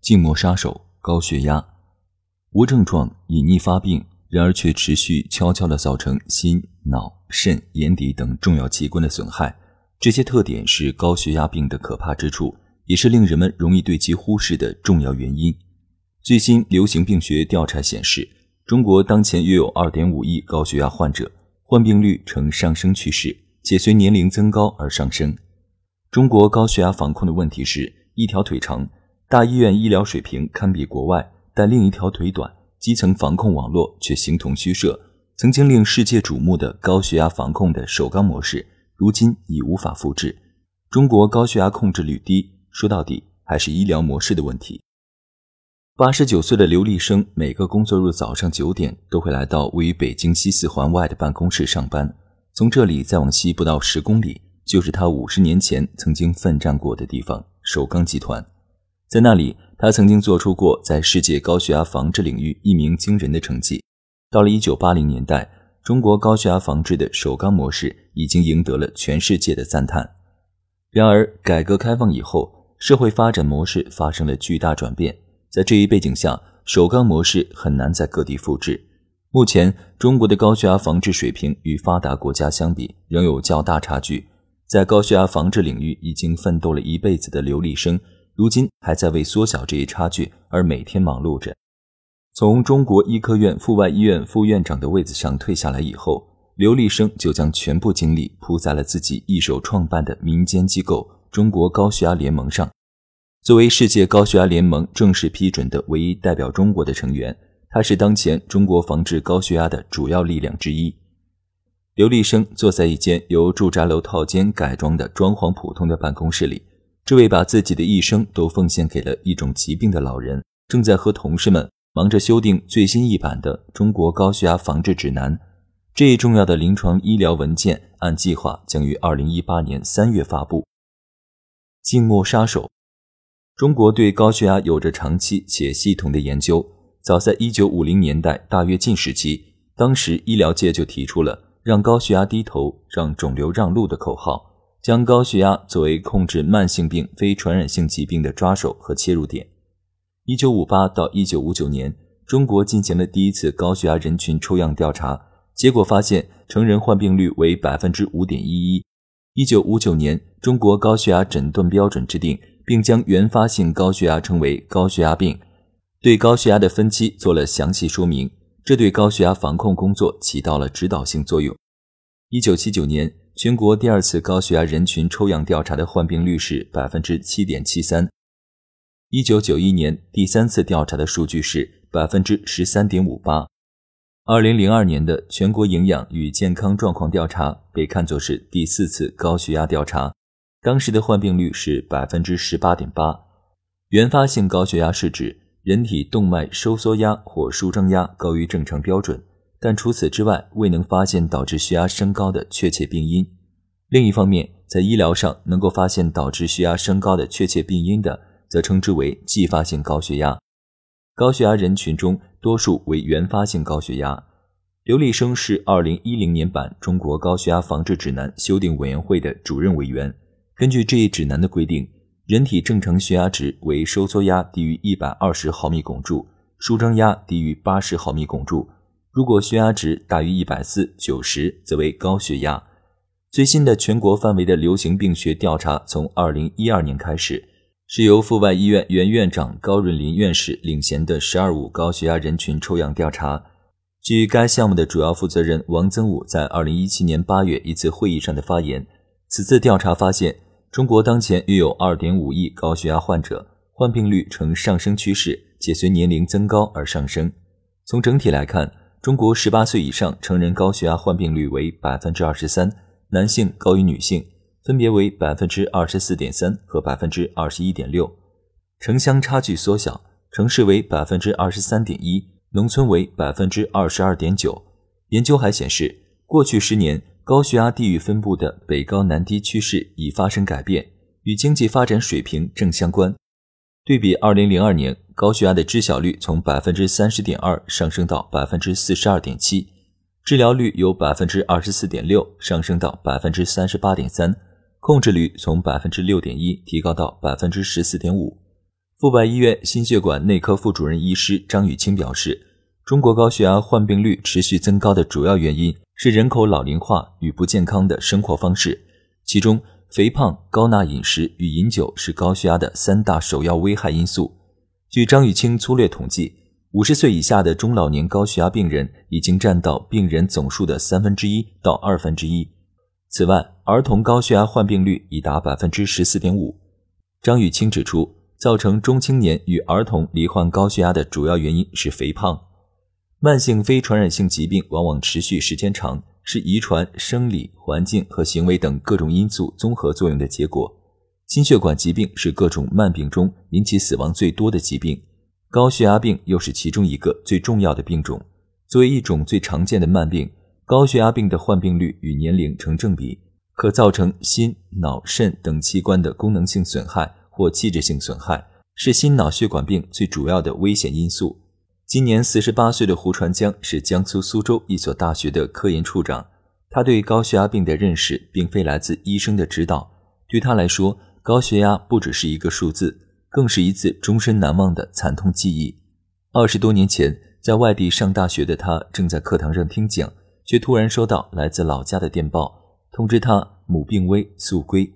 静默杀手：高血压》，无症状隐匿发病，然而却持续悄悄地造成心、脑、肾、眼底等重要器官的损害。这些特点是高血压病的可怕之处，也是令人们容易对其忽视的重要原因。最新流行病学调查显示，中国当前约有2.5亿高血压患者，患病率呈上升趋势，且随年龄增高而上升。中国高血压防控的问题是一条腿长，大医院医疗水平堪比国外，但另一条腿短，基层防控网络却形同虚设。曾经令世界瞩目的高血压防控的首钢模式，如今已无法复制。中国高血压控制率低，说到底还是医疗模式的问题。八十九岁的刘立生，每个工作日早上九点都会来到位于北京西四环外的办公室上班，从这里再往西不到十公里。就是他五十年前曾经奋战过的地方——首钢集团。在那里，他曾经做出过在世界高血压防治领域一鸣惊人的成绩。到了一九八零年代，中国高血压防治的首钢模式已经赢得了全世界的赞叹。然而，改革开放以后，社会发展模式发生了巨大转变，在这一背景下，首钢模式很难在各地复制。目前，中国的高血压防治水平与发达国家相比，仍有较大差距。在高血压防治领域已经奋斗了一辈子的刘立生，如今还在为缩小这一差距而每天忙碌着。从中国医科院阜外医院副院长的位子上退下来以后，刘立生就将全部精力扑在了自己一手创办的民间机构——中国高血压联盟上。作为世界高血压联盟正式批准的唯一代表中国的成员，他是当前中国防治高血压的主要力量之一。刘立生坐在一间由住宅楼套间改装的装潢普通的办公室里，这位把自己的一生都奉献给了一种疾病的老人，正在和同事们忙着修订最新一版的《中国高血压防治指南》。这一重要的临床医疗文件按计划将于二零一八年三月发布。静默杀手，中国对高血压有着长期且系统的研究。早在一九五零年代大跃进时期，当时医疗界就提出了。让高血压低头，让肿瘤让路的口号，将高血压作为控制慢性病、非传染性疾病的抓手和切入点。一九五八到一九五九年，中国进行了第一次高血压人群抽样调查，结果发现成人患病率为百分之五点一一。一九五九年，中国高血压诊断标准制定，并将原发性高血压称为高血压病，对高血压的分期做了详细说明。这对高血压防控工作起到了指导性作用。一九七九年，全国第二次高血压人群抽样调查的患病率是百分之七点七三。一九九一年，第三次调查的数据是百分之十三点五八。二零零二年的全国营养与健康状况调查被看作是第四次高血压调查，当时的患病率是百分之十八点八。原发性高血压是指。人体动脉收缩压或舒张压高于正常标准，但除此之外未能发现导致血压升高的确切病因。另一方面，在医疗上能够发现导致血压升高的确切病因的，则称之为继发性高血压。高血压人群中多数为原发性高血压。刘立生是2010年版《中国高血压防治指南》修订委员会的主任委员。根据这一指南的规定。人体正常血压值为收缩压低于一百二十毫米汞柱，舒张压低于八十毫米汞柱。如果血压值大于一百四九十，则为高血压。最新的全国范围的流行病学调查从二零一二年开始，是由阜外医院原院长高润林院士领衔的“十二五”高血压人群抽样调查。据该项目的主要负责人王增武在二零一七年八月一次会议上的发言，此次调查发现。中国当前约有2.5亿高血压患者，患病率呈上升趋势，且随年龄增高而上升。从整体来看，中国18岁以上成人高血压患病率为23%，男性高于女性，分别为24.3%和21.6%。城乡差距缩小，城市为百分之二十三点一，农村为百分之二十二点九。研究还显示，过去十年高血压地域分布的北高南低趋势已发生改变，与经济发展水平正相关。对比二零零二年，高血压的知晓率从百分之三十点二上升到百分之四十二点七，治疗率由百分之二十四点六上升到百分之三十八点三，控制率从百分之六点一提高到百分之十四点五。阜外医院心血管内科副主任医师张雨清表示，中国高血压患病率持续增高的主要原因是人口老龄化与不健康的生活方式，其中肥胖、高钠饮食与饮酒是高血压的三大首要危害因素。据张雨清粗略统计，五十岁以下的中老年高血压病人已经占到病人总数的三分之一到二分之一。此外，儿童高血压患病率已达百分之十四点五。张雨清指出。造成中青年与儿童罹患高血压的主要原因是肥胖。慢性非传染性疾病往往持续时间长，是遗传、生理、环境和行为等各种因素综合作用的结果。心血管疾病是各种慢病中引起死亡最多的疾病，高血压病又是其中一个最重要的病种。作为一种最常见的慢病，高血压病的患病率与年龄成正比，可造成心、脑、肾等器官的功能性损害。或器质性损害是心脑血管病最主要的危险因素。今年四十八岁的胡传江是江苏苏州一所大学的科研处长。他对高血压病的认识并非来自医生的指导，对他来说，高血压不只是一个数字，更是一次终身难忘的惨痛记忆。二十多年前，在外地上大学的他正在课堂上听讲，却突然收到来自老家的电报，通知他母病危，速归。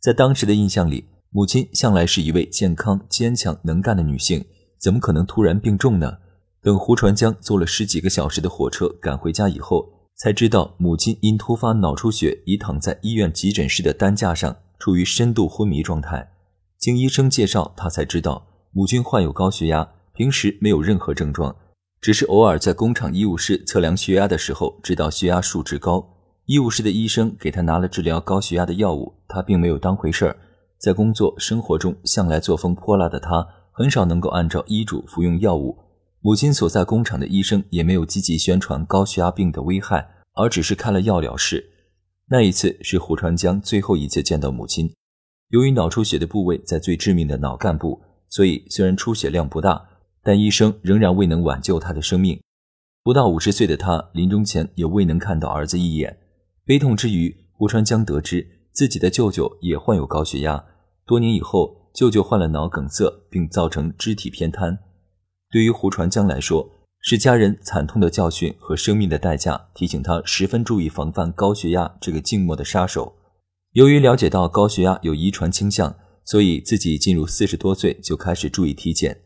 在当时的印象里。母亲向来是一位健康、坚强、能干的女性，怎么可能突然病重呢？等胡传江坐了十几个小时的火车赶回家以后，才知道母亲因突发脑出血已躺在医院急诊室的担架上，处于深度昏迷状态。经医生介绍，他才知道母亲患有高血压，平时没有任何症状，只是偶尔在工厂医务室测量血压的时候，知道血压数值高。医务室的医生给他拿了治疗高血压的药物，他并没有当回事儿。在工作生活中向来作风泼辣的他，很少能够按照医嘱服用药物。母亲所在工厂的医生也没有积极宣传高血压病的危害，而只是开了药了事。那一次是胡传江最后一次见到母亲。由于脑出血的部位在最致命的脑干部，所以虽然出血量不大，但医生仍然未能挽救他的生命。不到五十岁的他临终前也未能看到儿子一眼。悲痛之余，胡传江得知。自己的舅舅也患有高血压，多年以后，舅舅患了脑梗塞，并造成肢体偏瘫。对于胡传江来说，是家人惨痛的教训和生命的代价，提醒他十分注意防范高血压这个静默的杀手。由于了解到高血压有遗传倾向，所以自己进入四十多岁就开始注意体检。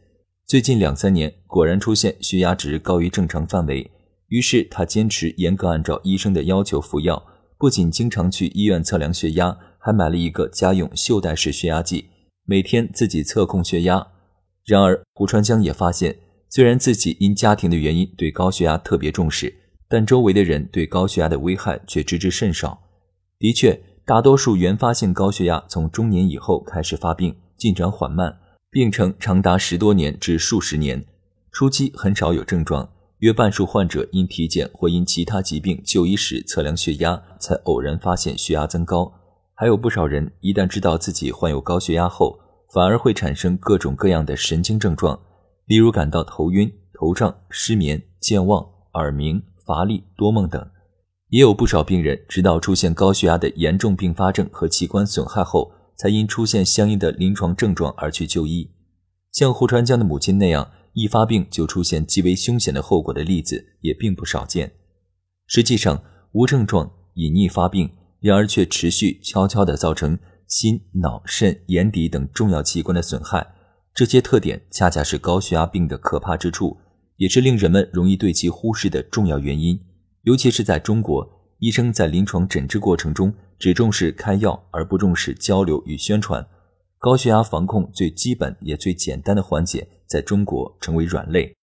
最近两三年，果然出现血压值高于正常范围，于是他坚持严格按照医生的要求服药。不仅经常去医院测量血压，还买了一个家用袖带式血压计，每天自己测控血压。然而，胡川江也发现，虽然自己因家庭的原因对高血压特别重视，但周围的人对高血压的危害却知之甚少。的确，大多数原发性高血压从中年以后开始发病，进展缓慢，病程长达十多年至数十年，初期很少有症状。约半数患者因体检或因其他疾病就医时测量血压，才偶然发现血压增高。还有不少人一旦知道自己患有高血压后，反而会产生各种各样的神经症状，例如感到头晕、头胀、失眠、健忘、耳鸣、乏力、多梦等。也有不少病人直到出现高血压的严重并发症和器官损害后，才因出现相应的临床症状而去就医。像胡传江的母亲那样。一发病就出现极为凶险的后果的例子也并不少见。实际上，无症状隐匿发病，然而却持续悄悄地造成心、脑、肾、眼底等重要器官的损害。这些特点恰恰是高血压病的可怕之处，也是令人们容易对其忽视的重要原因。尤其是在中国，医生在临床诊治过程中只重视开药，而不重视交流与宣传。高血压防控最基本也最简单的环节，在中国成为软肋。